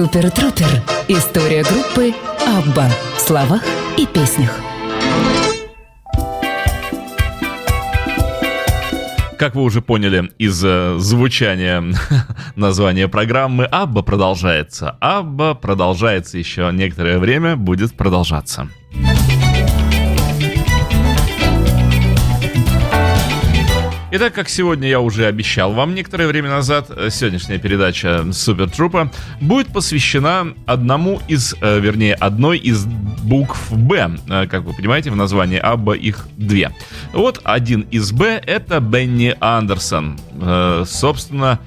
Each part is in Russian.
Супер Трупер. История группы Абба в словах и песнях. Как вы уже поняли из э, звучания названия программы, Абба продолжается. Абба продолжается еще некоторое время, будет продолжаться. Итак, как сегодня я уже обещал вам некоторое время назад, э, сегодняшняя передача Супер Трупа будет посвящена одному из, э, вернее, одной из букв Б. Э, как вы понимаете, в названии Абба их две. Вот один из Б это Бенни Андерсон. Собственно,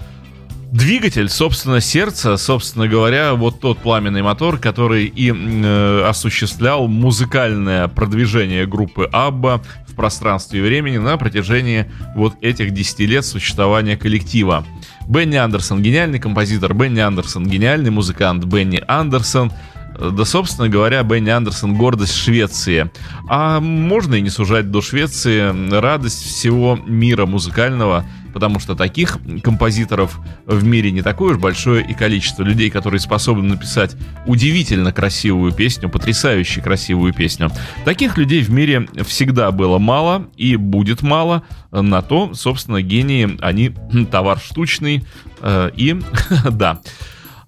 двигатель, собственно, сердца, собственно говоря, вот тот пламенный мотор, который и э, осуществлял музыкальное продвижение группы Абба пространстве и времени на протяжении вот этих 10 лет существования коллектива. Бенни Андерсон гениальный композитор, Бенни Андерсон гениальный музыкант, Бенни Андерсон да, собственно говоря, Бенни Андерсон гордость Швеции. А можно и не сужать до Швеции радость всего мира музыкального, потому что таких композиторов в мире не такое уж большое и количество людей, которые способны написать удивительно красивую песню, потрясающе красивую песню. Таких людей в мире всегда было мало и будет мало. На то, собственно, гении, они товар штучный. Э, и да,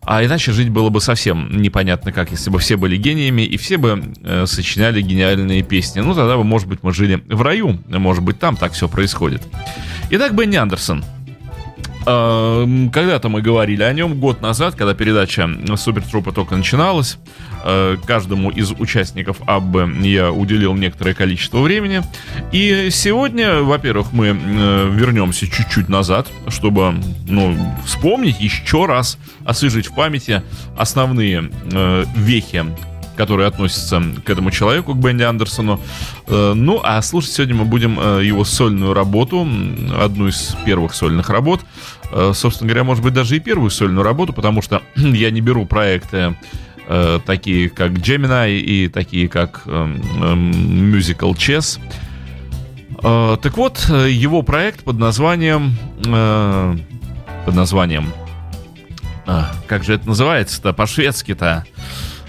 а иначе жить было бы совсем непонятно как, если бы все были гениями и все бы э, сочиняли гениальные песни. Ну, тогда бы, может быть, мы жили в раю, может быть, там так все происходит. Итак, Бенни Андерсон. Эм, когда-то мы говорили о нем год назад, когда передача Супер Трупа только начиналась. Э, каждому из участников Аббы я уделил некоторое количество времени. И сегодня, во-первых, мы э, вернемся чуть-чуть назад, чтобы ну, вспомнить еще раз, освежить в памяти основные э, вехи которые относятся к этому человеку, к Бенди Андерсону. Э, ну, а слушать сегодня мы будем э, его сольную работу, одну из первых сольных работ. Э, собственно говоря, может быть, даже и первую сольную работу, потому что я не беру проекты такие как Gemini и такие как Musical Chess. Так вот, его проект под названием... Под названием... Как же это называется-то по-шведски-то?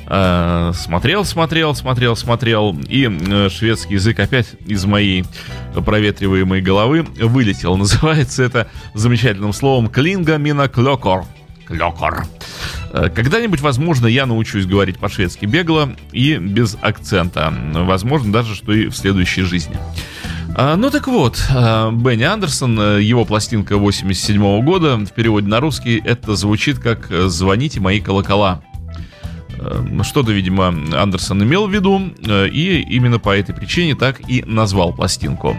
Э, смотрел, смотрел, смотрел, смотрел, и э, шведский язык опять из моей проветриваемой головы вылетел. Называется это замечательным словом «клинга мина клёкор». Клёкор. Э, когда-нибудь, возможно, я научусь говорить по-шведски бегло и без акцента. Возможно, даже, что и в следующей жизни. Ну так вот, Бенни Андерсон, его пластинка 87 года, в переводе на русский это звучит как «Звоните мои колокола». Эм, что-то, видимо, Андерсон имел в виду, э, и именно по этой причине так и назвал пластинку.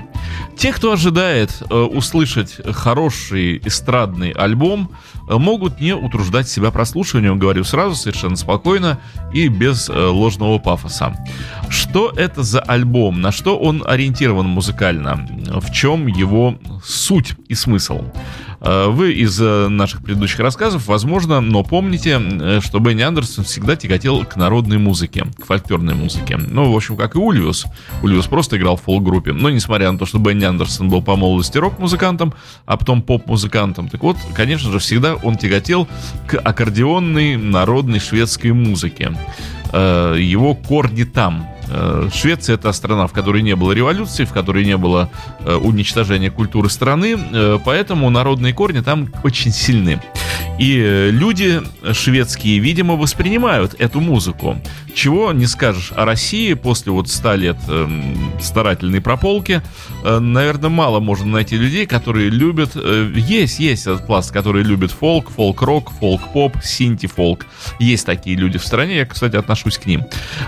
Те, кто ожидает э, услышать хороший эстрадный альбом, э, могут не утруждать себя прослушиванием, говорю сразу, совершенно спокойно и без ложного пафоса. Что это за альбом? На что он ориентирован музыкально? В чем его суть и смысл? Э, вы из э, наших предыдущих рассказов, возможно, но помните, э, что Бенни Андерсон всегда тяготел к народной музыке, к фольклорной музыке. Ну, в общем, как и Ульвиус. Ульвиус просто играл в фолк-группе. Но, несмотря на то, что Бенни Андерсон был по молодости рок-музыкантом, а потом поп-музыкантом, так вот, конечно же, всегда он тяготел к аккордеонной народной шведской музыке. Его корни там, Э, Швеция это страна, в которой не было революции, в которой не было э, уничтожения культуры страны, э, поэтому народные корни там очень сильны. И люди шведские, видимо, воспринимают эту музыку. Чего не скажешь о России после вот 100 лет э, старательной прополки. Э, наверное, мало можно найти людей, которые любят... Э, есть, есть этот пласт, который любит фолк, фолк-рок, фолк-поп, синти-фолк. Есть такие люди в стране, я, кстати, отношусь к ним.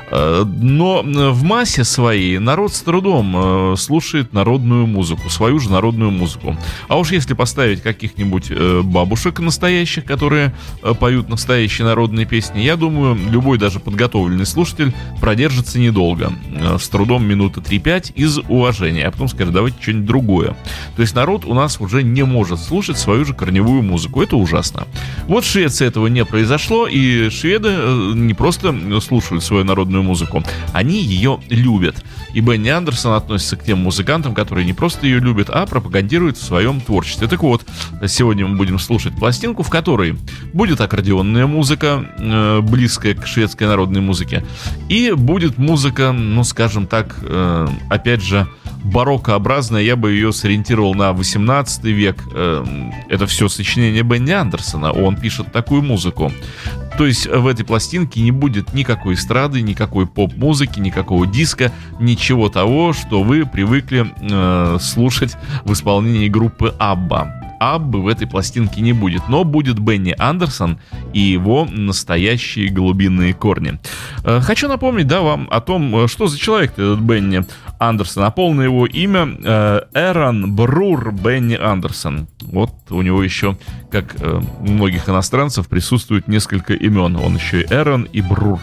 Э, но в массе своей народ с трудом э, слушает народную музыку, свою же народную музыку. А уж если поставить каких-нибудь э, бабушек настоящих, которые э, поют настоящие народные песни, я думаю, любой даже подготовленный внимательный слушатель продержится недолго, э, с трудом минуты 3-5 из уважения, а потом скажет, давайте что-нибудь другое. То есть народ у нас уже не может слушать свою же корневую музыку. Это ужасно. Вот в Швеции этого не произошло, и шведы э, не просто слушают свою народную музыку, они ее любят. И Бенни Андерсон относится к тем музыкантам, которые не просто ее любят, а пропагандируют в своем творчестве. Так вот, сегодня мы будем слушать пластинку, в которой будет аккордеонная музыка, э, близкая к шведской народной музыке, и будет музыка, ну, скажем так, э, опять же, бароккообразная, я бы ее сориентировал на 18 век. Э, это все сочинение Бенни Андерсона, он пишет такую музыку. То есть в этой пластинке не будет никакой эстрады, никакой поп-музыки, никакого диска, ничего того, что вы привыкли э, слушать в исполнении группы Абба. Аббы в этой пластинке не будет, но будет Бенни Андерсон и его настоящие глубинные корни. Э, хочу напомнить, да, вам о том, э, что за человек этот Бенни Андерсон, а полное его имя э, Эрон Брур Бенни Андерсон. Вот у него еще, как у многих иностранцев, присутствует несколько имен. Он еще и Эрон и Брур.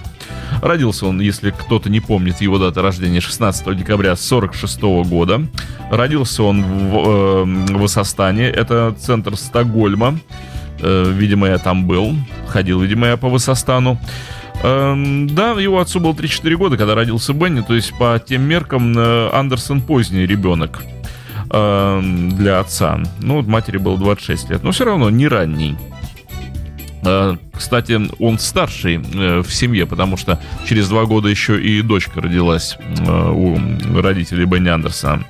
Родился он, если кто-то не помнит его даты рождения, 16 декабря 1946 года. Родился он в, э, в Высостане, это центр Стокгольма. Э, видимо, я там был. Ходил, видимо, я по Высостану. Э, да, его отцу было 3-4 года, когда родился Бенни, то есть по тем меркам э, Андерсон поздний ребенок э, для отца. Ну, вот матери было 26 лет, но все равно не ранний. Э, кстати, он старший в семье, потому что через два года еще и дочка родилась у родителей Бенни Андерсона.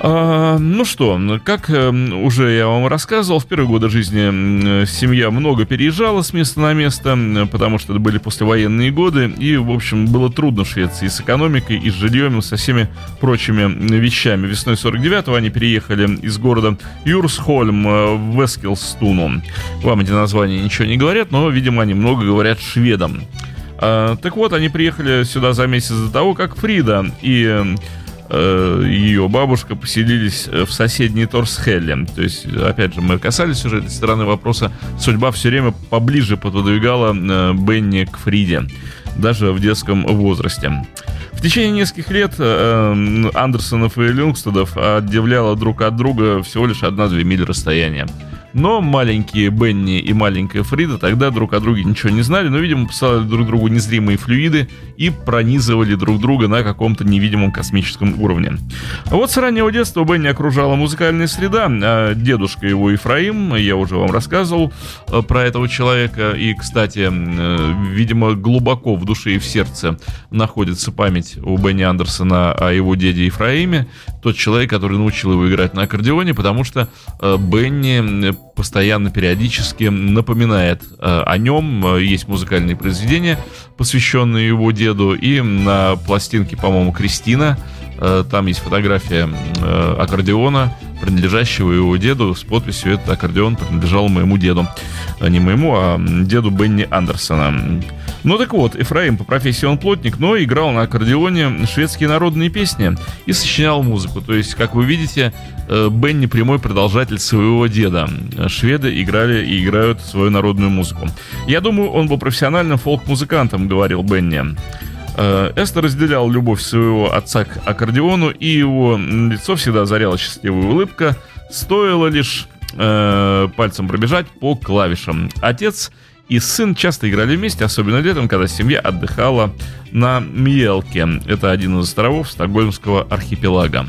А, ну что, как э, уже я вам рассказывал, в первые годы жизни семья много переезжала с места на место, потому что это были послевоенные годы, и, в общем, было трудно Швеции с экономикой, и с жильем, и со всеми прочими вещами. Весной 49-го они переехали из города Юрсхольм э, в Эскилстуну. Вам эти названия ничего не говорят, но, видимо, они много говорят шведам. А, так вот, они приехали сюда за месяц до того, как Фрида и ее бабушка поселились э, в соседней Торсхелле. То есть, опять же, мы касались уже этой стороны вопроса. Судьба все время поближе пододвигала э, Бенни к Фриде, даже в детском возрасте. В течение нескольких лет э, Андерсонов и Люнгстедов отделяла друг от друга всего лишь одна-две мили расстояния. Но маленькие Бенни и маленькая Фрида тогда друг о друге ничего не знали, но, видимо, посылали друг другу незримые флюиды и пронизывали друг друга на каком-то невидимом космическом уровне. А вот с раннего детства Бенни окружала музыкальная среда, а дедушка его Ефраим, я уже вам рассказывал э, про этого человека, и, кстати, э, видимо, глубоко в душе и в сердце находится память у Бенни Андерсона о его деде Ефраиме, тот человек, который научил его играть на аккордеоне, потому что э, Бенни постоянно, периодически напоминает э, о нем. Есть музыкальные произведения, посвященные его деду. И на пластинке, по-моему, Кристина, э, там есть фотография э, аккордеона, принадлежащего его деду, с подписью «Этот аккордеон принадлежал моему деду». Не моему, а деду Бенни Андерсона. Ну так вот, Эфраим по профессии он плотник, но играл на аккордеоне шведские народные песни и сочинял музыку. То есть, как вы видите, э, Бенни прямой продолжатель своего деда. Шведы играли и играют свою народную музыку. Я думаю, он был профессиональным фолк-музыкантом, говорил Бенни. Э, Эстер разделял любовь своего отца к аккордеону, и его лицо всегда озаряла счастливая улыбка. Стоило лишь э, пальцем пробежать по клавишам. Отец и сын часто играли вместе, особенно летом, когда семья отдыхала на Мьелке. Это один из островов Стокгольмского архипелага.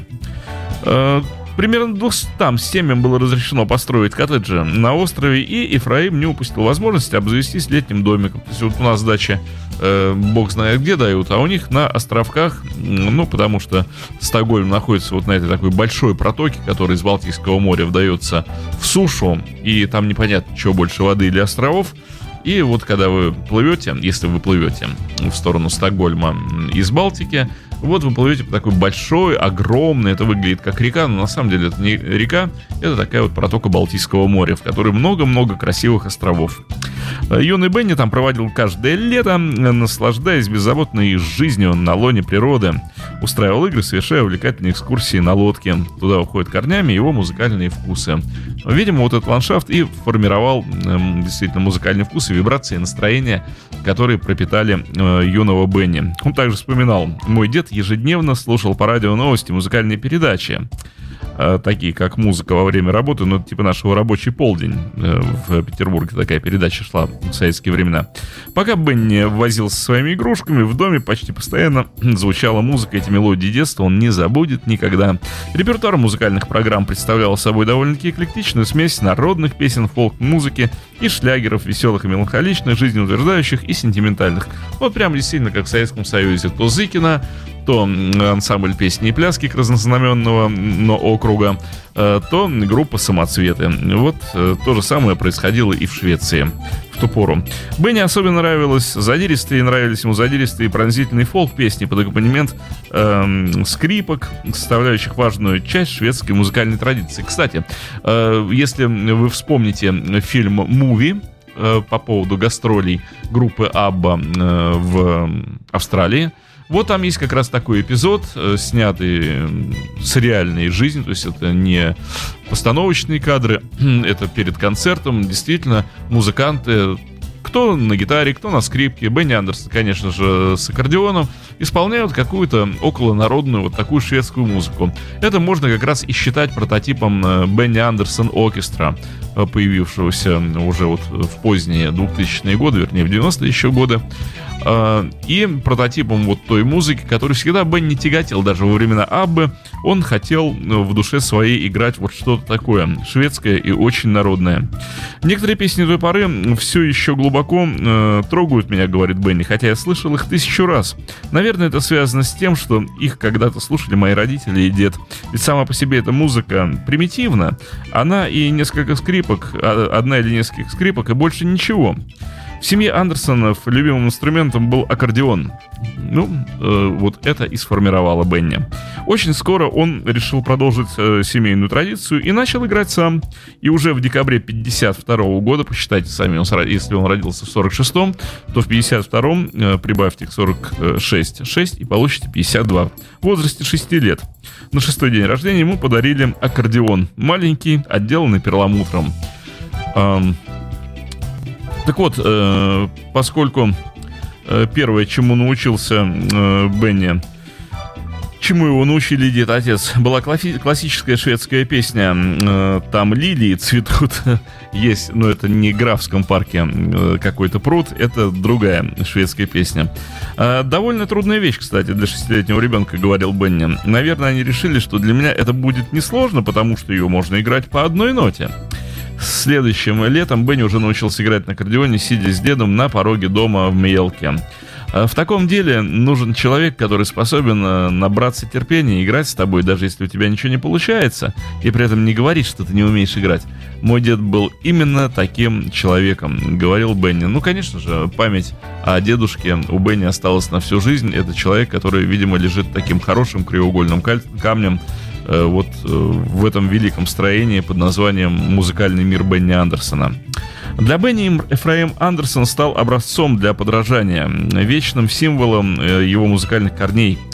Э, примерно 200 семьям было разрешено построить коттеджи на острове, и Ифраим не упустил возможности обзавестись летним домиком. То есть вот у нас дача, э, бог знает где дают, а у них на островках, ну, потому что Стокгольм находится вот на этой такой большой протоке, которая из Балтийского моря вдается в сушу, и там непонятно, что больше воды или островов, и вот когда вы плывете, если вы плывете в сторону Стокгольма из Балтики, вот вы плывете по такой большой, огромной, это выглядит как река, но на самом деле это не река, это такая вот протока Балтийского моря, в которой много-много красивых островов. Юный Бенни там проводил каждое лето, наслаждаясь беззаботной жизнью на лоне природы. Устраивал игры, совершая увлекательные экскурсии на лодке. Туда уходят корнями его музыкальные вкусы. Видимо, вот этот ландшафт и формировал э, действительно музыкальный вкус и вибрации, и настроение, которые пропитали э, юного Бенни. Он также вспоминал, мой дед ежедневно слушал по радио новости, музыкальные передачи. Э, такие как музыка во время работы, ну, типа нашего рабочий полдень. Э, в Петербурге такая передача шла в советские времена. Пока Бенни возился со своими игрушками, в доме почти постоянно звучала музыка, эти мелодии детства он не забудет никогда. Репертуар музыкальных программ представлял собой довольно-таки эклектичную смесь народных песен, фолк-музыки и шлягеров, веселых и меланхоличных, жизнеутверждающих и сентиментальных. Вот прям действительно как в Советском Союзе. То Зыкина, то ансамбль песни и пляски к разнознаменного но округа, э, то группа «Самоцветы». Вот э, то же самое происходило и в Швеции в ту пору. Бенни особенно нравилось задиристые, нравились ему задиристые пронзительные фолк-песни под аккомпанемент э, скрипок, составляющих важную часть шведской музыкальной традиции. Кстати, э, если вы вспомните фильм «Муви», э, по поводу гастролей группы Абба в Австралии, вот там есть как раз такой эпизод, э, снятый с реальной жизни, то есть это не постановочные кадры, это перед концертом. Действительно, музыканты кто на гитаре, кто на скрипке, Бенни Андерсон, конечно же, с аккордеоном, исполняют какую-то околонародную вот такую шведскую музыку. Это можно как раз и считать прототипом э, Бенни Андерсон Оркестра, э, появившегося уже вот в поздние 2000-е годы, вернее, в 90-е еще годы. А, и прототипом вот той музыки, которую всегда Бенни тяготел, даже во времена Аббы, он хотел ну, в душе своей играть вот что-то такое, шведское и очень народное. Некоторые песни той поры все еще глубоко э, трогают меня, говорит Бенни, хотя я слышал их тысячу раз. Наверное, это связано с тем, что их когда-то слушали мои родители и дед. Ведь сама по себе эта музыка примитивна. Она и несколько скрипок, а, одна или несколько скрипок и больше ничего. В семье Андерсонов любимым инструментом был аккордеон. Ну, э, вот это и сформировало Бенни. Очень скоро он решил продолжить э, семейную традицию и начал играть сам. И уже в декабре 52 года, посчитайте сами, он, если он родился в 46-м, то в 52-м э, прибавьте к 46 6 и получите 52. В возрасте 6 лет. На шестой день рождения ему подарили аккордеон. Маленький, отделанный перламутром. Эм, так вот, э, поскольку э, первое, чему научился э, Бенни, чему его научили дед отец, была классическая шведская песня «Там лилии цветут». Есть, но это не Графском парке какой-то пруд, это другая шведская песня. Э, довольно трудная вещь, кстати, для шестилетнего ребенка, говорил Бенни. Наверное, они решили, что для меня это будет несложно, потому что ее можно играть по одной ноте. Следующим летом Бенни уже научился играть на аккордеоне, сидя с дедом на пороге дома в Мелке. А в таком деле нужен человек, который способен э, набраться терпения играть с тобой, даже если у тебя ничего не получается, и при этом не говорить, что ты не умеешь играть. Мой дед был именно таким человеком, говорил Бенни. Ну, конечно же, память о дедушке у Бенни осталась на всю жизнь. Это человек, который, видимо, лежит таким хорошим краеугольным камнем Э, вот э, в этом великом строении под названием «Музыкальный мир Бенни Андерсона». Для Бенни Эфраим Андерсон стал образцом для подражания, вечным символом э, его музыкальных корней –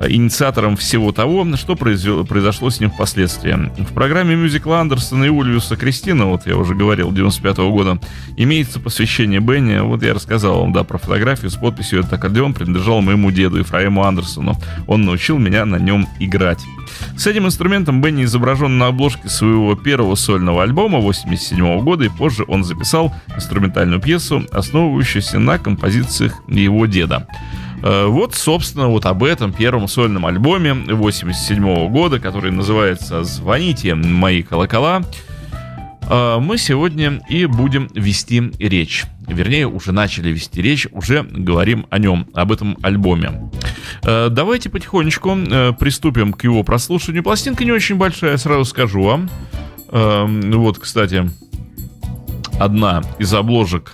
инициатором всего того, что произошло с ним впоследствии. В программе мюзикла Андерсона и Ульвиуса Кристина, вот я уже говорил, 95 -го года, имеется посвящение Бенни. Вот я рассказал вам, да, про фотографию с подписью «Этот аккордеон принадлежал моему деду Ефраиму Андерсону. Он научил меня на нем играть». С этим инструментом Бенни изображен на обложке своего первого сольного альбома 87 года, и позже он записал инструментальную пьесу, основывающуюся на композициях его деда. Э, вот, собственно, вот об этом первом сольном альбоме 87 года, который называется «Звоните, мои колокола», э, мы сегодня и будем вести речь. Вернее, уже начали вести речь, уже говорим о нем, об этом альбоме. Э, давайте потихонечку приступим к его прослушиванию. Пластинка не очень большая, сразу скажу вам. Вот, кстати, одна из обложек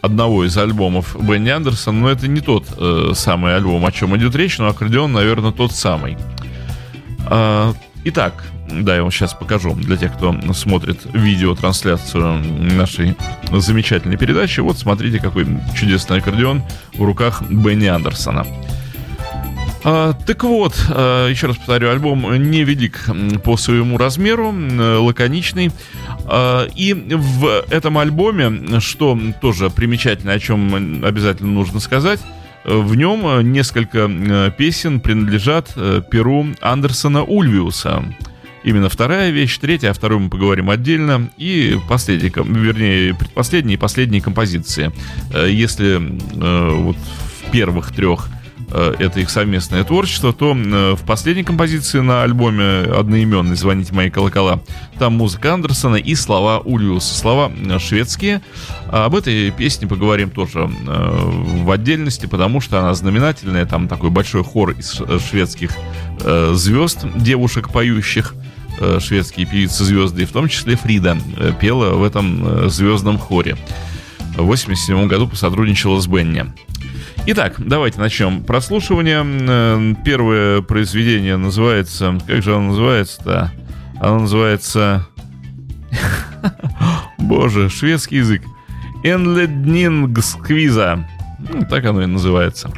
одного из альбомов Бенни Андерсона, но это не тот э, самый альбом, о чем идет речь, но аккордеон, наверное, тот самый. А, Итак, да, я вам сейчас покажу для тех, кто смотрит видеотрансляцию нашей замечательной передачи. Вот смотрите, какой чудесный аккордеон в руках Бенни Андерсона. А, так вот, а, еще раз повторю, альбом невелик по своему размеру, лаконичный. А, и в этом альбоме, что тоже примечательно, о чем обязательно нужно сказать, в нем несколько песен принадлежат перу Андерсона Ульвиуса. Именно вторая вещь, третья, о второй мы поговорим отдельно. И последняя, вернее, предпоследние и последние композиции. Если вот в первых трех Э, это их совместное творчество, то э, в последней композиции на альбоме одноименный «Звоните мои колокола» там музыка Андерсона и слова Ульюса, слова э, шведские. Об этой песне поговорим тоже в отдельности, потому что она знаменательная, там такой большой хор из шведских звезд, девушек поющих, шведские певицы звезды, в том числе Фрида пела в этом звездном хоре. В 1987 году посотрудничала с Бенни. Итак, давайте начнем прослушивание. Э, первое произведение называется... Как же оно называется-то? Оно называется... Боже, шведский язык. Энледнингсквиза. Ну, так оно и называется.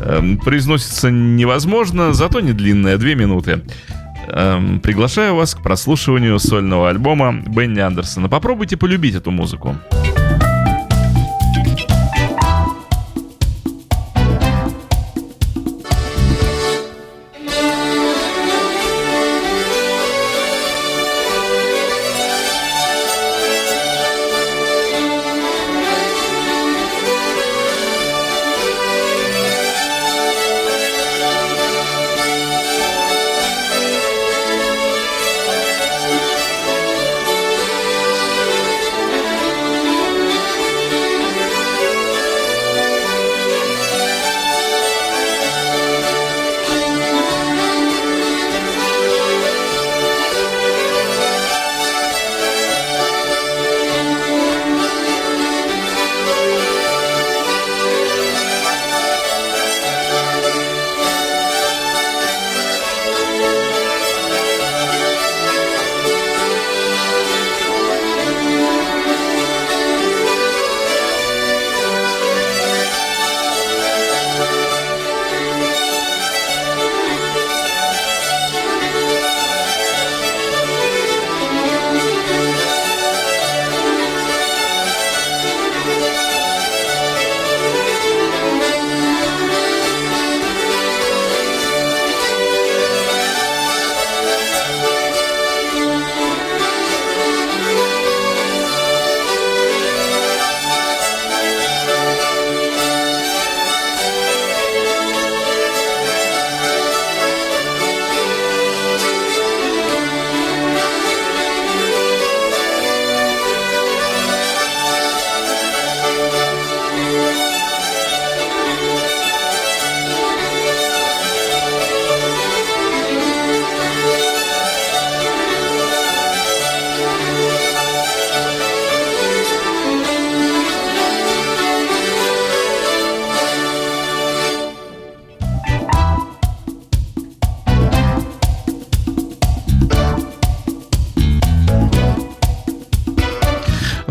Эм, произносится невозможно, зато не длинное, две минуты. Эм, приглашаю вас к прослушиванию сольного альбома Бенни Андерсона. Попробуйте полюбить эту музыку.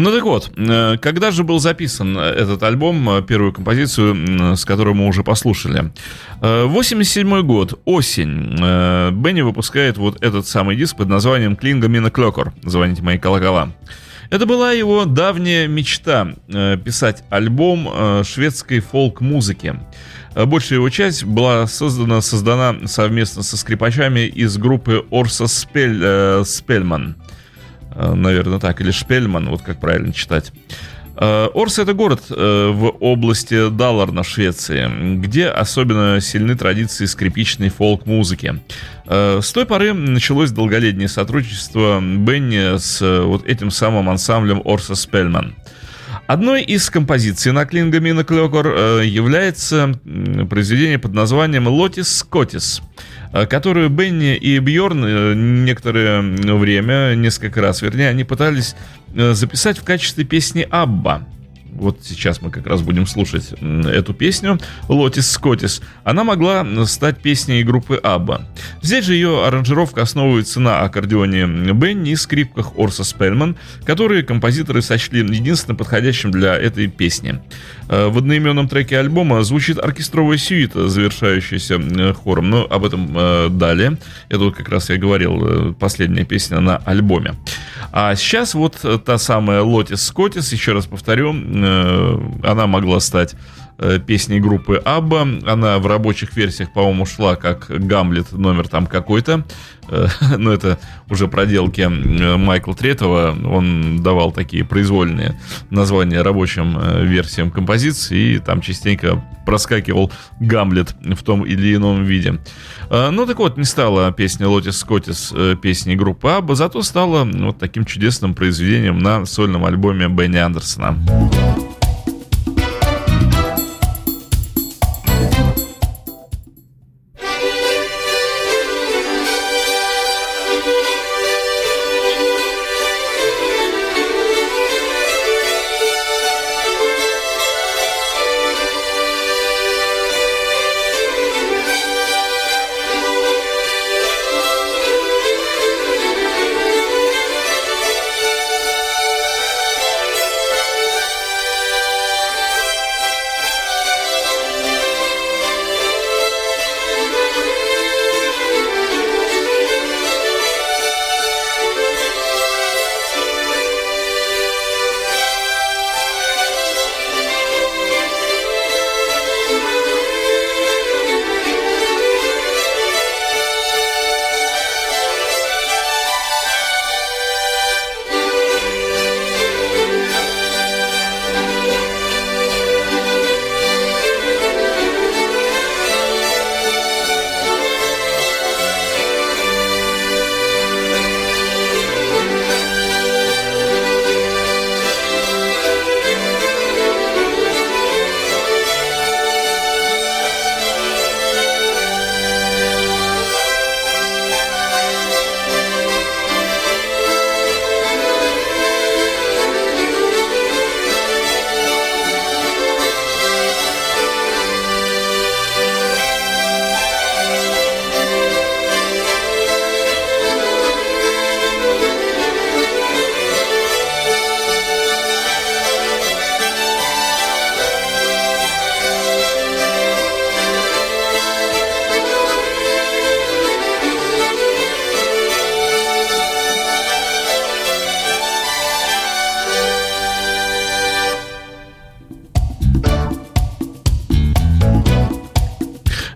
Ну так вот, э, когда же был записан этот альбом, э, первую композицию, с которой мы уже послушали? 87 э, год, осень. Бенни выпускает вот этот самый диск под названием «Клинга Мина Клёкор». Звоните мои колокола. Это была его давняя мечта — писать альбом шведской фолк-музыки. Большая его часть была создана, создана совместно со скрипачами из группы Орса Спель, Спельман — Э, наверное, так, или Шпельман, вот как правильно читать. Э, Орс это город э, в области Даллар Швеции, где особенно сильны традиции скрипичной фолк-музыки. С той поры началось долголетнее сотрудничество Бенни с вот этим самым ансамблем Орса Спельман. Одной из композиций на Клингами на Клёкор является произведение под названием «Лотис Скотис», Э, которую Бенни и Бьорн э, некоторое время, несколько раз, вернее, они пытались э, записать в качестве песни Абба. Вот сейчас мы как раз будем слушать эту песню, Лотис Скотис, она могла стать песней группы Абба. Здесь же ее аранжировка основывается на аккордеоне Бенни и скрипках Орса Спельман, которые композиторы сочли единственно подходящим для этой песни. Э, в одноименном треке альбома звучит оркестровая сюита, завершающаяся э, хором, но об этом э, далее. Это вот как раз я говорил, последняя песня на альбоме. А сейчас вот та самая Лотис Скотис, еще раз повторю, она могла стать Э, песней группы Абба. Она в рабочих версиях, по-моему, шла как Гамлет номер там какой-то. Э, но это уже проделки э, Майкла Третова. Он давал такие произвольные названия рабочим версиям композиции. И там частенько проскакивал Гамлет в том или ином виде. Ну так вот, не стала песня Лотис Скотис песней группы Абба, зато стала вот таким чудесным произведением на сольном альбоме Бенни Андерсона.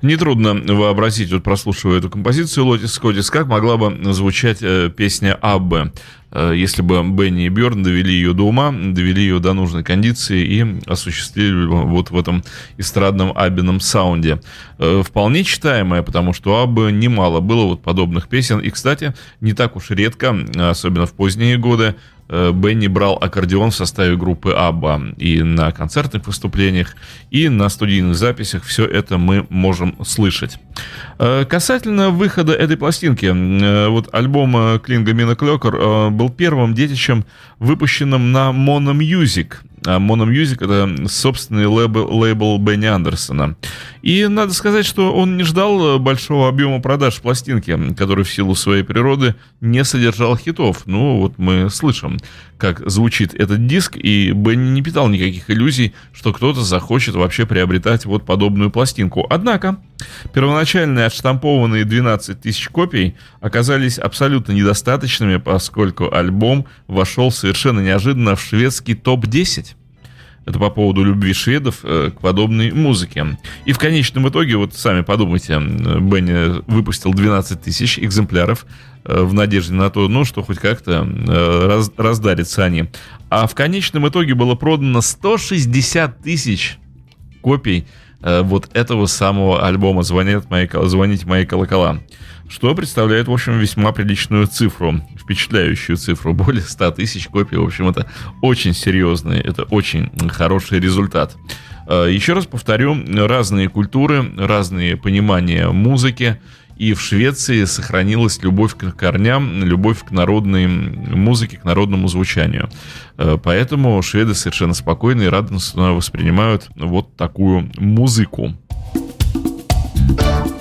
Нетрудно вообразить, вот прослушивая эту композицию Лотис Скотис, как могла бы звучать э, песня Аббе, э, если бы Бенни и Бjörn довели ее до ума, довели ее до нужной кондиции и осуществили вот в этом эстрадном Аббином саунде. Э, вполне читаемая, потому что Аббе немало было вот подобных песен. И, кстати, не так уж редко, особенно в поздние годы, Бенни брал аккордеон в составе группы Абба и на концертных выступлениях, и на студийных записях все это мы можем слышать. Э, касательно выхода этой пластинки, э, вот альбом Клинга Мина Клёкер был первым детищем, выпущенным на Mono Music – а Mono Music это собственный лейбл, лейбл Бенни Андерсона. И надо сказать, что он не ждал большого объема продаж пластинки, который в силу своей природы не содержал хитов. Ну, вот мы слышим, как звучит этот диск, и Бенни не питал никаких иллюзий, что кто-то захочет вообще приобретать вот подобную пластинку. Однако, первоначальные отштампованные 12 тысяч копий оказались абсолютно недостаточными, поскольку альбом вошел совершенно неожиданно в шведский топ-10. Это по поводу любви шведов э, к подобной музыке. И в конечном итоге, вот сами подумайте, Бенни выпустил 12 тысяч экземпляров э, в надежде на то, ну, что хоть как-то э, раз, раздарятся они. А в конечном итоге было продано 160 тысяч копий вот этого самого альбома «Звонят мои, «Звоните мои колокола» что представляет, в общем, весьма приличную цифру, впечатляющую цифру, более 100 тысяч копий, в общем, это очень серьезный, это очень хороший результат. Э, еще раз повторю, разные культуры, разные понимания музыки, и в Швеции сохранилась любовь к корням, любовь к народной музыке, к народному звучанию. Э, поэтому шведы совершенно спокойно и радостно воспринимают вот такую музыку. Вот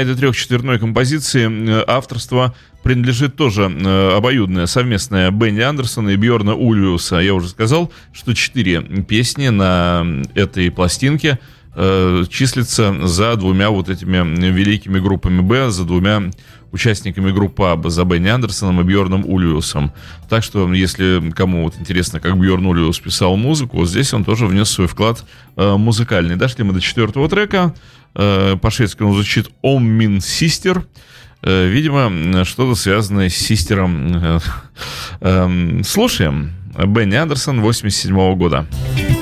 на этой трехчетверной композиции э, авторство принадлежит тоже э, обоюдное совместное Бенни Андерсона и Бьорна Ульвиуса. Я уже сказал, что четыре песни на этой пластинке э, числятся за двумя вот этими великими группами Б, за двумя участниками группы АБ, за Бенни Андерсоном и Бьорном Ульвиусом. Так что, если кому вот интересно, как Бьорн Ульвиус писал музыку, вот здесь он тоже внес свой вклад э, музыкальный. Дошли мы до четвертого трека. Э, по-шведски он звучит «Om min sister». Э, видимо, что-то связанное с систером. Э, эм, слушаем. Бенни Андерсон 87 года. В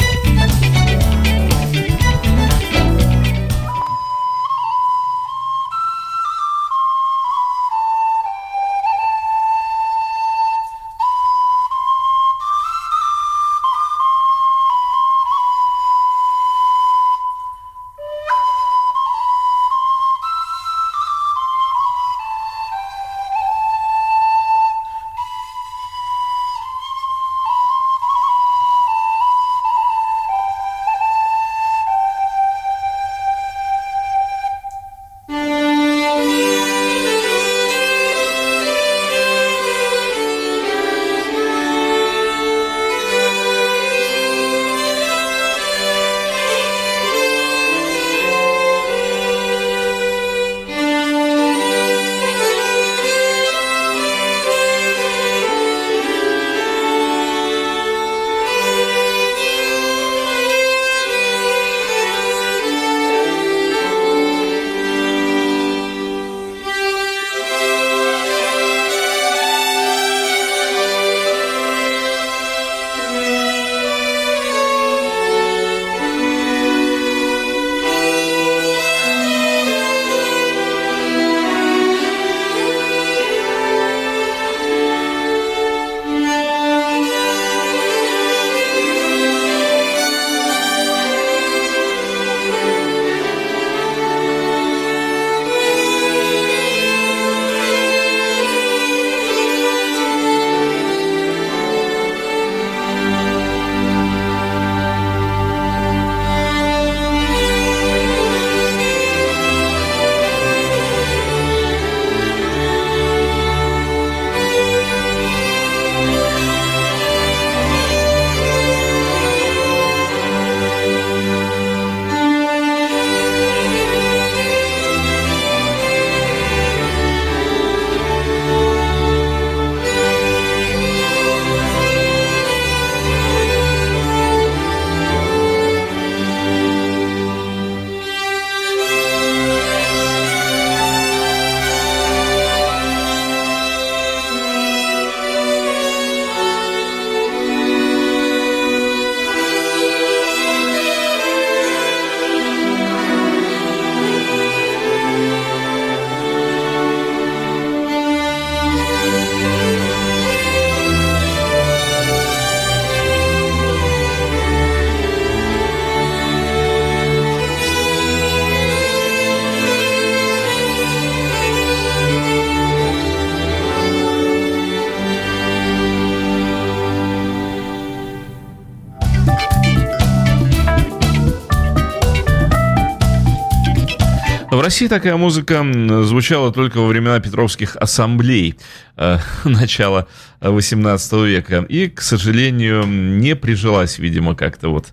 России такая музыка звучала только во времена Петровских ассамблей э, начала 18 века. И, к сожалению, не прижилась, видимо, как-то вот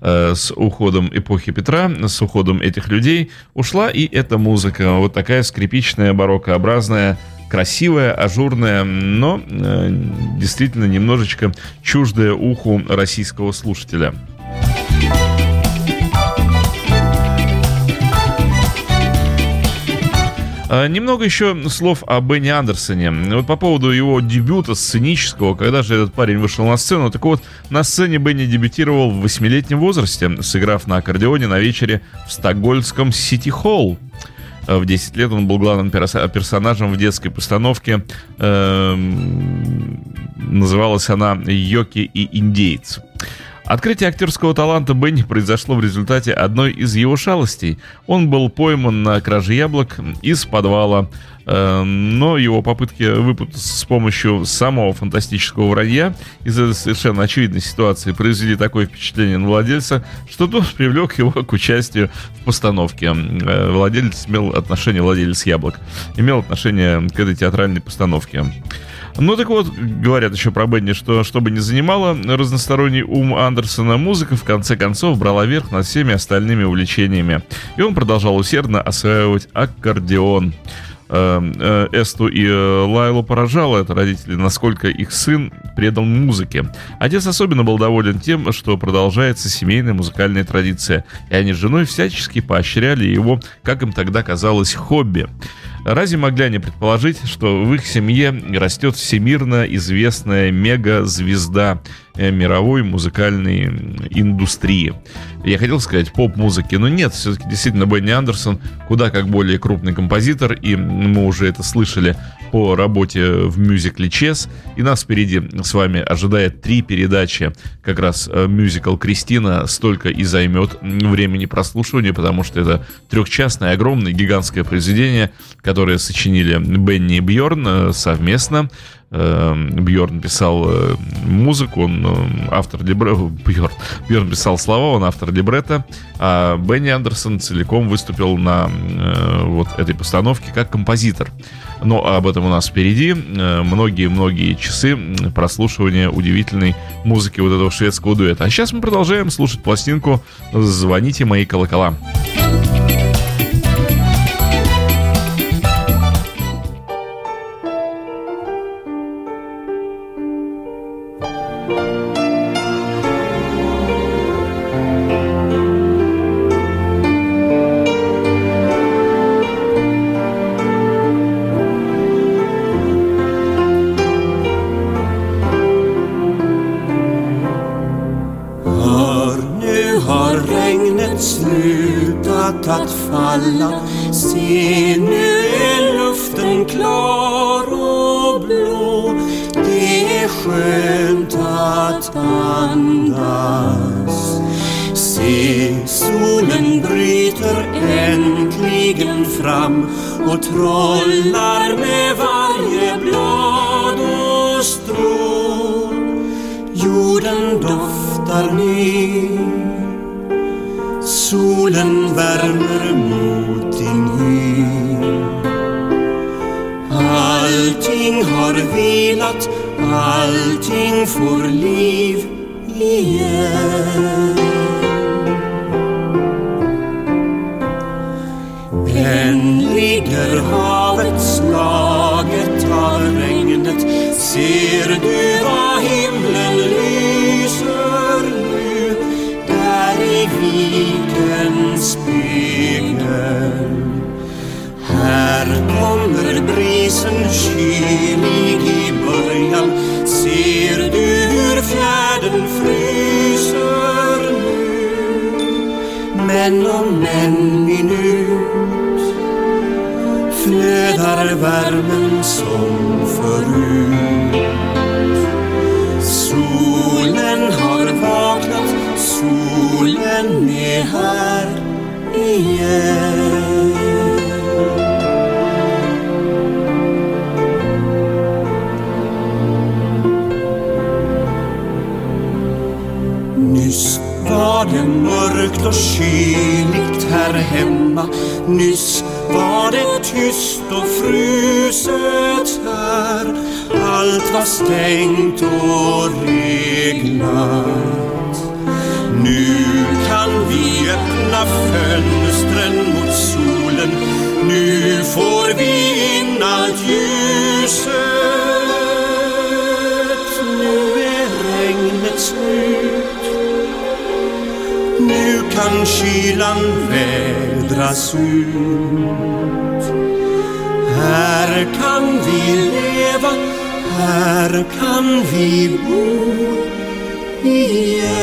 э, с уходом эпохи Петра, с уходом этих людей. Ушла и эта музыка. Вот такая скрипичная, бароккообразная, красивая, ажурная, но э, действительно немножечко чуждая уху российского слушателя. Немного еще слов о Бенни Андерсоне. Вот по поводу его дебюта сценического, когда же этот парень вышел на сцену. Так вот, на сцене Бенни дебютировал в восьмилетнем возрасте, сыграв на аккордеоне на вечере в стокгольмском Сити-Холл. А, в 10 лет он был главным персонажем в детской постановке. Эм, называлась она «Йоки и индейцы». Открытие актерского таланта Бенни произошло в результате одной из его шалостей. Он был пойман на краже яблок из подвала, э, но его попытки выпутаться с помощью самого фантастического вранья из-за совершенно очевидной ситуации произвели такое впечатление на владельца, что тот привлек его к участию в постановке. Э, владелец имел отношение, владелец яблок, имел отношение к этой театральной постановке. Ну так вот, говорят еще про Бенни, что чтобы не занимала разносторонний ум Андерсона, музыка в конце концов брала верх над всеми остальными увлечениями. И он продолжал усердно осваивать аккордеон. Эм, э, Эсту и э, Лайлу поражало это родители, насколько их сын предал музыке. Отец особенно был доволен тем, что продолжается семейная музыкальная традиция, и они с женой всячески поощряли его, как им тогда казалось, хобби. Разве могли они предположить, что в их семье растет всемирно известная мега-звезда э, мировой музыкальной индустрии? Я хотел сказать поп-музыки, но нет, все-таки действительно Бенни Андерсон куда как более крупный композитор, и мы уже это слышали по работе в мюзикле Чес. И нас впереди с вами ожидает три передачи. Как раз э, мюзикл «Кристина» столько и займет времени прослушивания, потому что это трехчастное, огромное, гигантское произведение, которое сочинили Бенни и Бьорн э, совместно. Эм, Бьорн писал э, музыку, он э, автор либретта. Бьорн, Бьорн писал слова, он автор либретта, а Бенни Андерсон целиком выступил на э, вот этой постановке как композитор. Но об этом у нас впереди. Многие-многие часы прослушивания удивительной музыки вот этого шведского дуэта. А сейчас мы продолжаем слушать пластинку «Звоните мои колокола». När havet slaget av regnet ser du vad himlen lyser nu där i vikens bygder. Här kommer brisen kylig i början ser du hur fjärden fryser nu. Men om en minut flödar värmen som förut. Solen har vaknat, solen är här igen. Nyss var det mörkt och kyligt här hemma Nyss tyst och fruset här Allt var stängt och reglat Nu kan vi öppna fönstren mot solen. Nu får vi in allt ljuset. Nu är regnet slut. Nu kan kylan vädras ut. Här kan vi leva Här kan vi bo igen.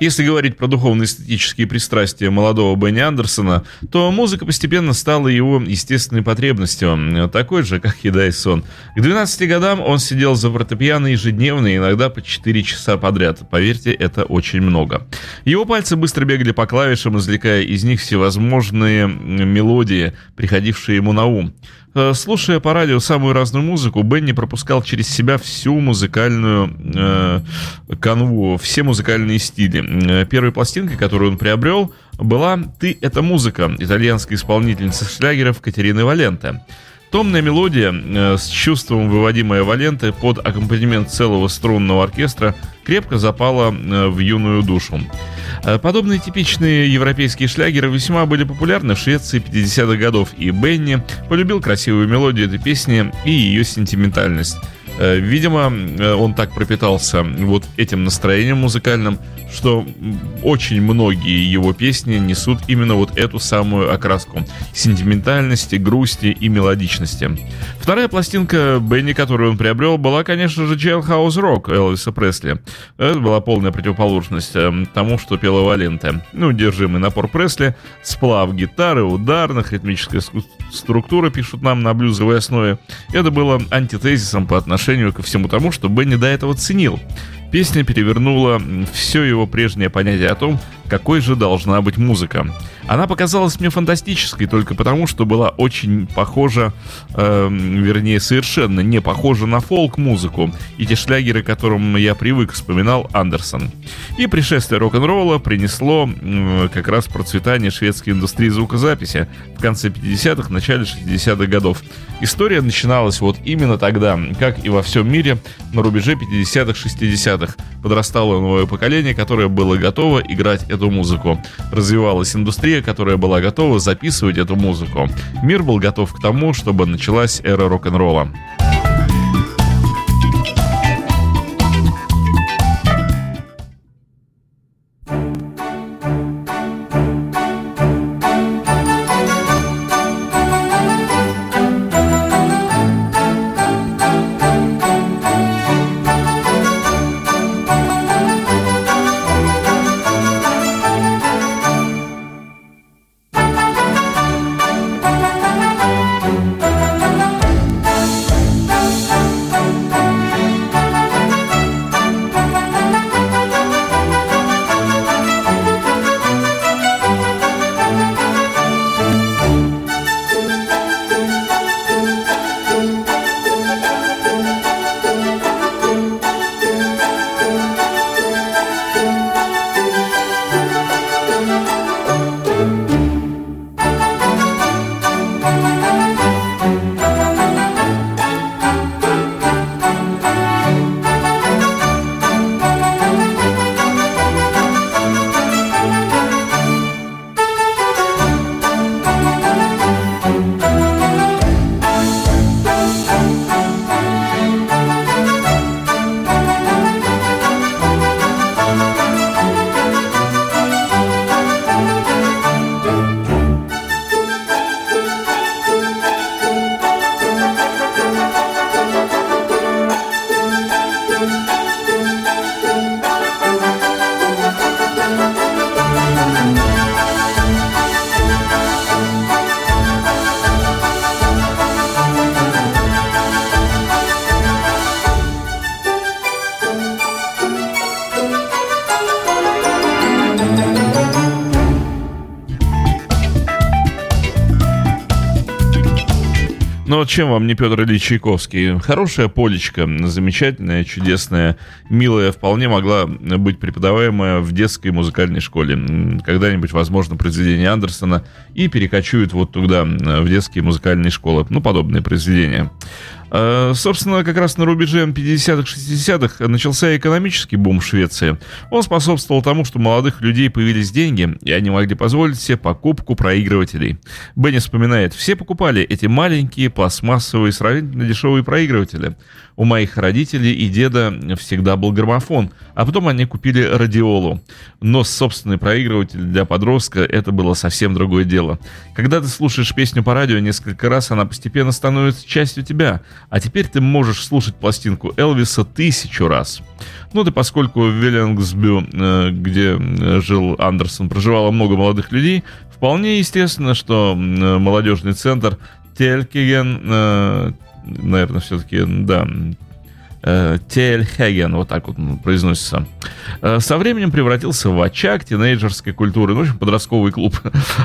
Если говорить про духовно-эстетические пристрастия молодого Бенни Андерсона, то музыка постепенно стала его естественной потребностью, такой же, как еда и сон. К 12 годам он сидел за фортепиано ежедневно, иногда по 4 часа подряд. Поверьте, это очень много. Его пальцы быстро бегали по клавишам, извлекая из них всевозможные мелодии, приходившие ему на ум. Э, Слушая по радио самую разную музыку, Бенни пропускал через себя всю музыкальную э, канву, все музыкальные стили. Э, Первой пластинкой, которую он приобрел, была «Ты — это музыка» итальянской исполнительницы шлягеров Катерины Валенте. Томная мелодия, э, с чувством выводимая Валенты под аккомпанемент целого струнного оркестра, крепко запала в юную душу. Э, Подобные типичные европейские шлягеры весьма были популярны в Швеции 50-х годов, и Бенни полюбил красивую мелодию этой песни и ее сентиментальность. Э, Видимо, э, он так пропитался вот этим настроением музыкальным, что очень многие его песни несут именно вот эту самую окраску сентиментальности, грусти и мелодичности. Вторая пластинка Бенни, которую он приобрел, была, конечно же, Jailhouse Rock Элвиса Пресли. Это была полная противоположность э, тому, что пела Валенте. Ну, держимый напор Пресли, сплав гитары, ударных, ритмическая структура, пишут нам на блюзовой основе. Это было антитезисом по отношению ко всему тому, что Бенни до этого ценил. Песня перевернула все его прежнее понятие о том, какой же должна быть музыка. Она показалась мне фантастической только потому, что была очень похожа, эм, вернее, совершенно не похожа на фолк-музыку и те шлягеры, к которым я привык, вспоминал Андерсон. И пришествие рок-н-ролла принесло м, как раз процветание шведской индустрии звукозаписи в конце 50-х, начале 60-х годов. История начиналась вот именно тогда, как и во всем мире, на рубеже 50-х, 60-х. Подрастало новое поколение, которое было готово играть эту музыку. Развивалась индустрия, которая была готова записывать эту музыку. Мир был готов к тому, чтобы началась эра рок-н-ролла. Вот чем вам не Петр Ильич Чайковский? Хорошая полечка, замечательная, чудесная, милая, вполне могла быть преподаваемая в детской музыкальной школе. Когда-нибудь, возможно, произведение Андерсона и перекочуют вот туда, в детские музыкальные школы. Ну, подобные произведения. Э, собственно, как раз на рубеже 50-х, 60-х начался экономический бум в Швеции. Он способствовал тому, что у молодых людей появились деньги, и они могли позволить себе покупку проигрывателей. Бенни вспоминает, все покупали эти маленькие пластмассовые сравнительно дешевые проигрыватели. У моих родителей и деда всегда был граммофон, а потом они купили радиолу. Но собственный проигрыватель для подростка это было совсем другое дело. Когда ты слушаешь песню по радио несколько раз, она постепенно становится частью тебя, а теперь ты можешь слушать пластинку Элвиса тысячу раз. Ну да поскольку в Веллингсбю, э, где э, жил Андерсон, проживало много молодых людей, вполне естественно, что молодежный центр Телькиген наверное, все-таки, да, э, Тельхеген, вот так вот произносится, э, со временем превратился в очаг тинейджерской культуры, ну, в общем, подростковый клуб.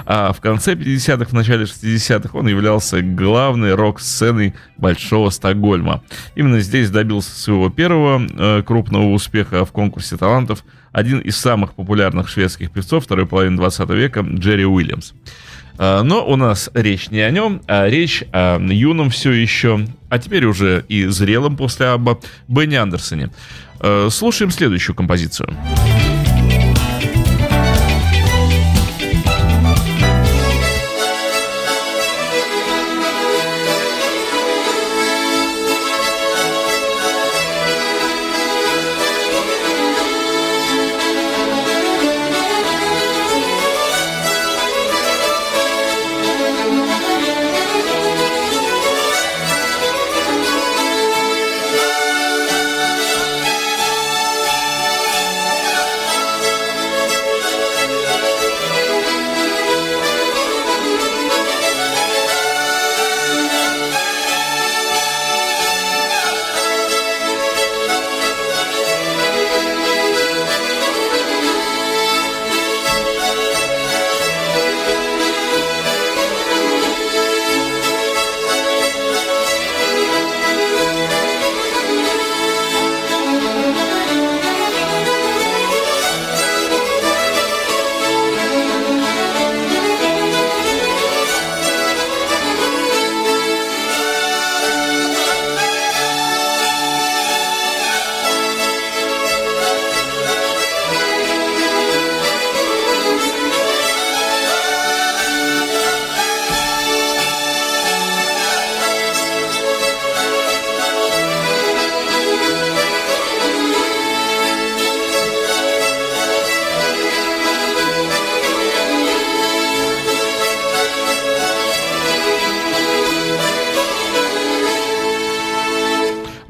А в конце 50-х, в начале 60-х он являлся главной рок-сценой Большого Стокгольма. Именно здесь добился своего первого э, крупного успеха в конкурсе талантов один из самых популярных шведских певцов второй половины 20 века Джерри Уильямс. А, но у нас речь не о нем, а речь о юном все еще, а теперь уже и зрелом после Абба Бенни Андерсоне. А, слушаем следующую композицию.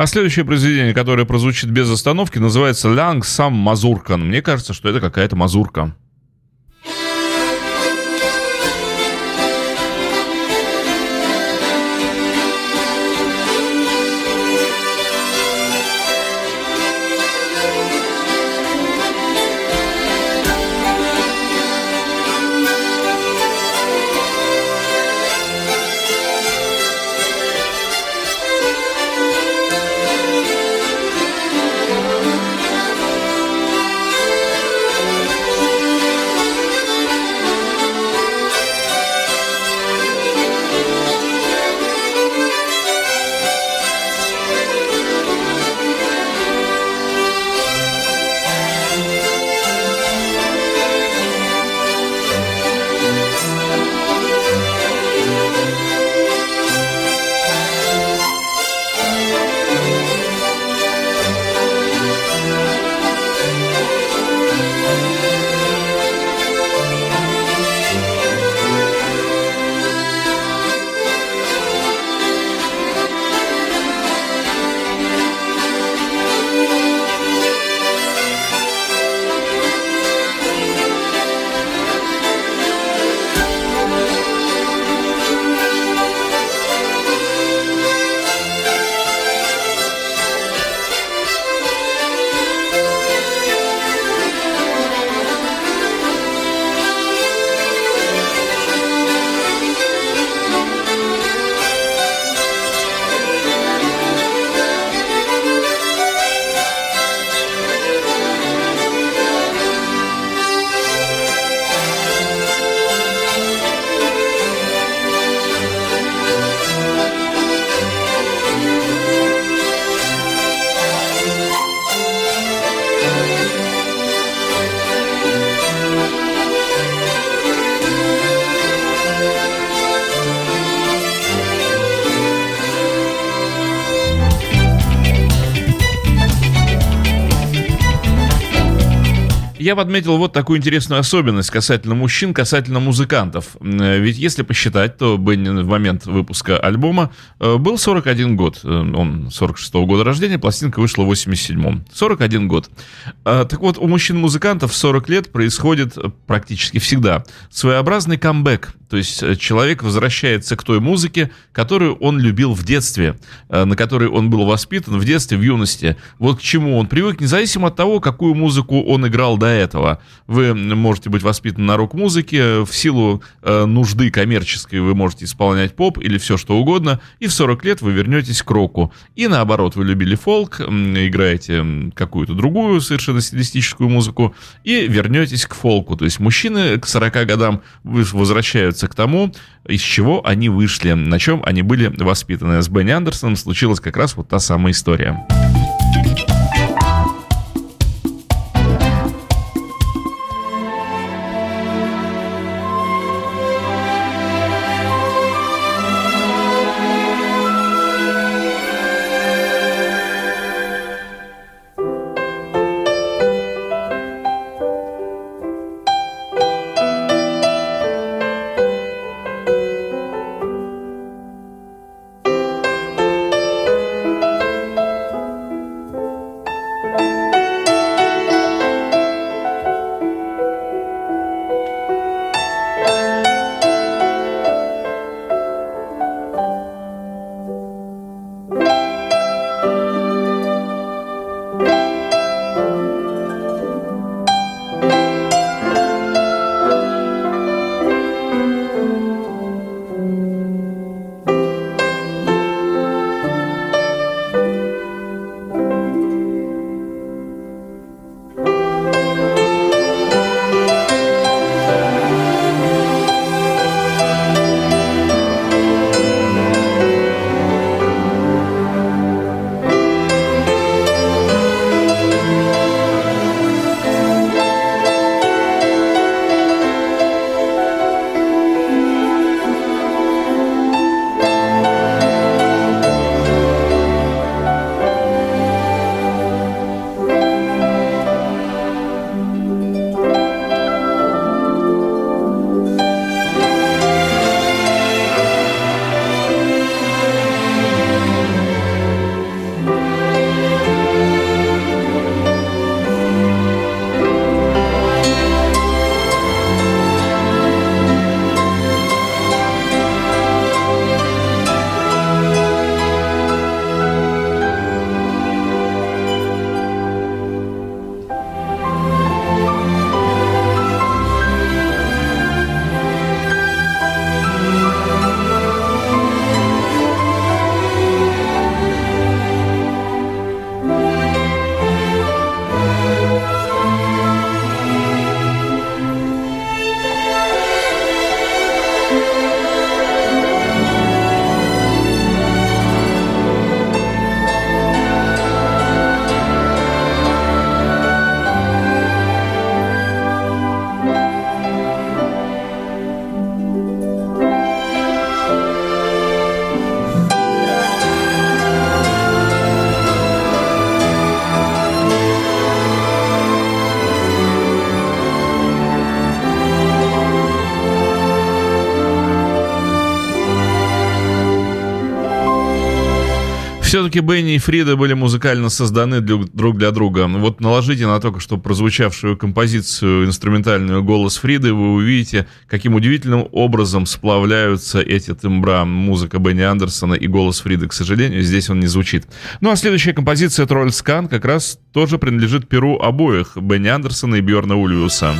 Следующее произведение, которое прозвучит без остановки, называется «Лянг сам Мазуркан». Мне кажется, что это какая-то мазурка. Я подметил вот такую интересную особенность касательно мужчин, касательно музыкантов. Ведь если посчитать, то Бенни в момент выпуска альбома э, был 41 год. Э, он 46 -го года рождения, пластинка вышла в 87-м. 41 год. А, так вот, у мужчин-музыкантов 40 лет происходит практически всегда своеобразный камбэк. То есть э, человек возвращается к той музыке, которую он любил в детстве, на которой он был воспитан в детстве, в юности. Вот к чему он привык, независимо от того, какую музыку он играл до этого. Вы можете быть воспитаны на рок-музыке, в силу э, нужды коммерческой вы можете исполнять поп или все что угодно, и в 40 лет вы вернетесь к року. И наоборот, вы любили фолк, играете какую-то другую совершенно стилистическую музыку, и вернетесь к фолку. То есть мужчины к 40 годам возвращаются к тому, из чего они вышли, на чем они были воспитаны. С Бенни Андерсоном случилась как раз вот та самая история. Все-таки Бенни и Фрида были музыкально созданы друг для друга. Вот наложите на только что прозвучавшую композицию инструментальную голос Фриды, вы увидите, каким удивительным образом сплавляются эти тембра. Музыка Бенни Андерсона и голос Фриды, к сожалению, здесь он не звучит. Ну а следующая композиция «Тролль Скан» как раз тоже принадлежит перу обоих Бенни Андерсона и Бьорна Ульвиуса.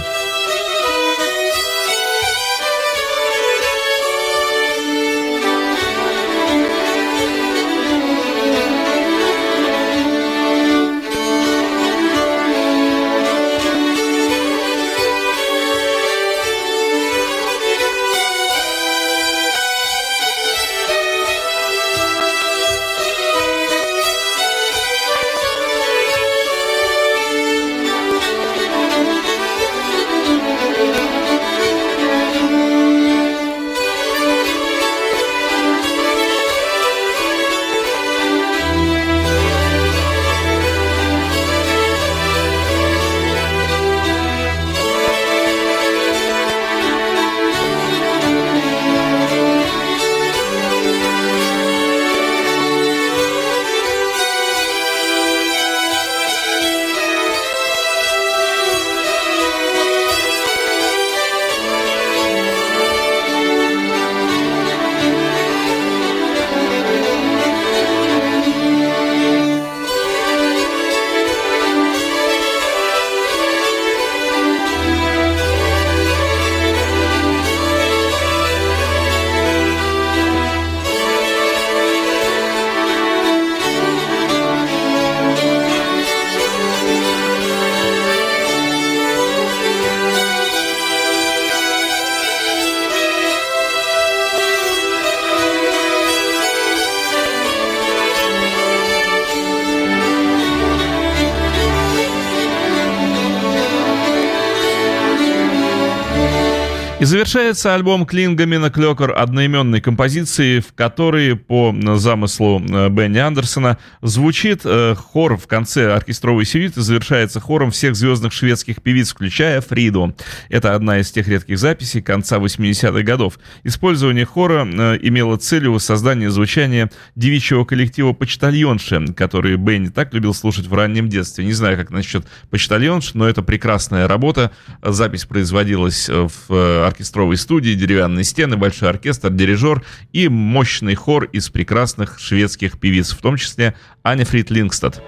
И завершается альбом Клинга Миноклёкер одноименной композицией, в которой по замыслу э, Бенни Андерсона звучит э, хор в конце оркестровой сюиты, завершается хором всех звездных шведских певиц, включая Фриду. Это одна из тех редких записей конца 80-х годов. Использование хора э, имело целью воссоздание звучания девичьего коллектива «Почтальонши», который Бенни так любил слушать в раннем детстве. Не знаю, как насчет «Почтальонш», но это прекрасная работа. Запись производилась в оркестровой студии, деревянные стены, большой оркестр, дирижер и мощный хор из прекрасных шведских певиц, в том числе Аня Фрид Лингстад.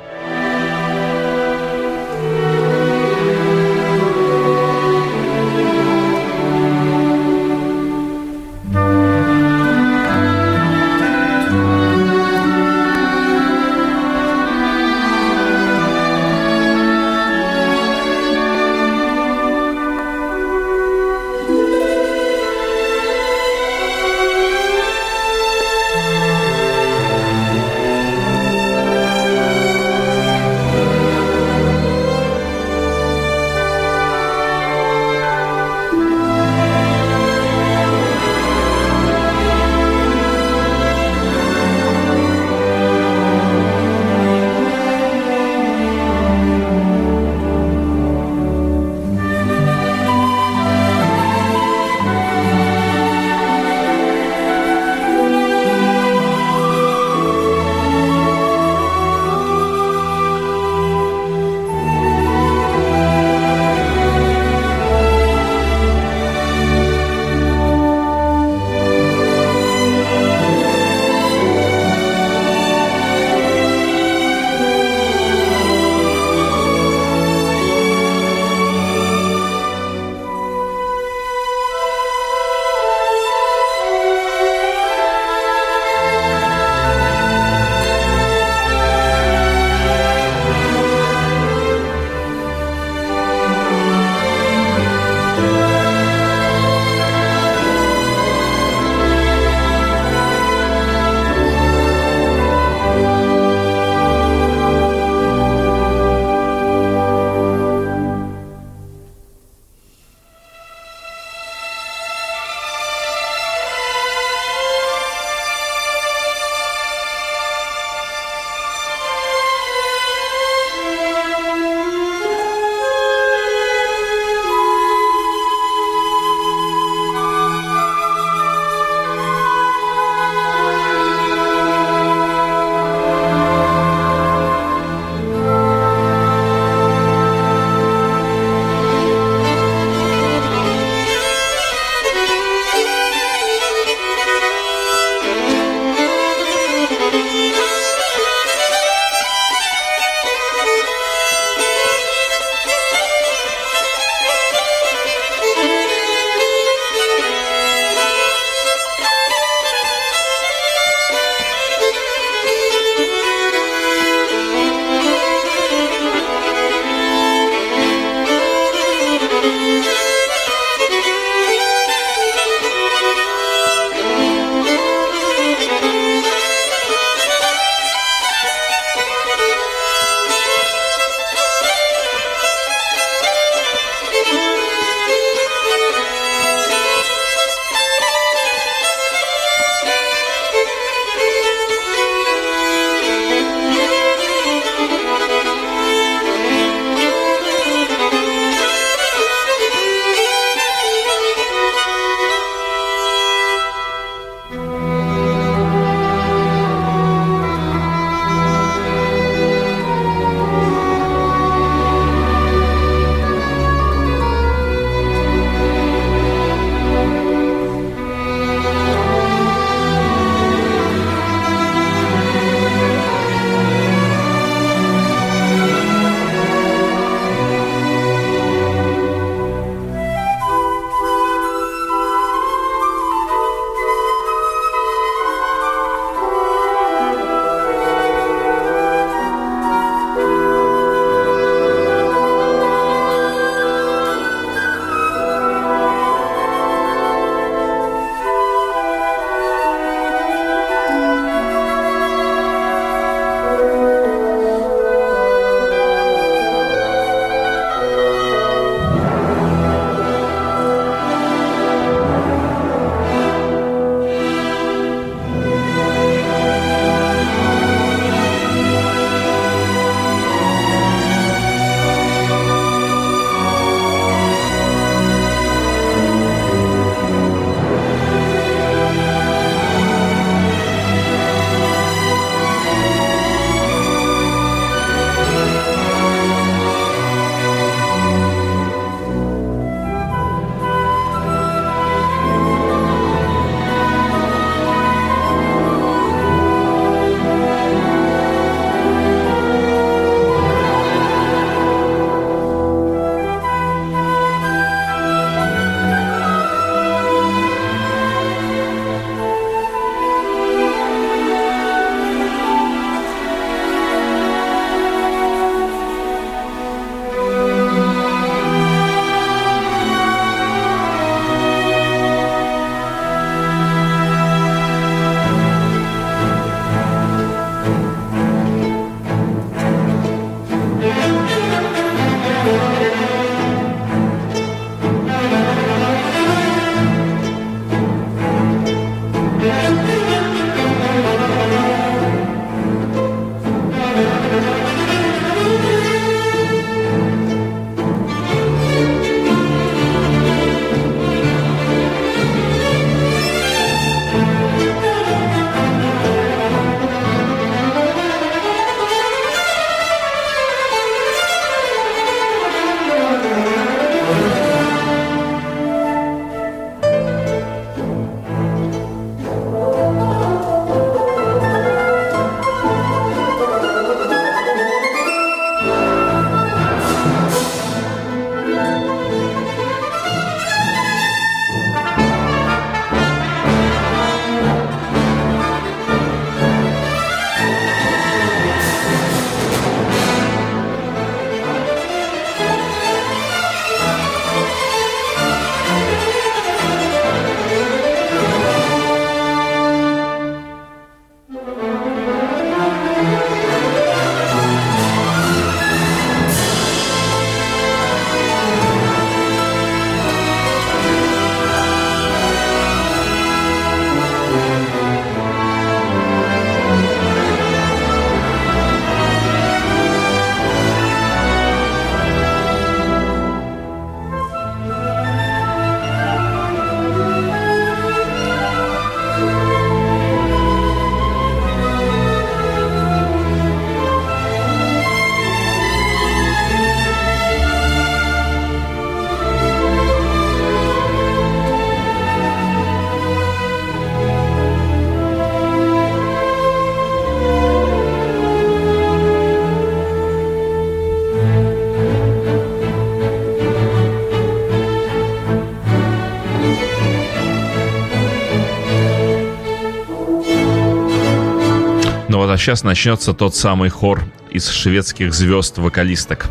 Сейчас начнется тот самый хор из шведских звезд-вокалисток.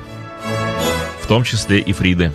В том числе и Фриды.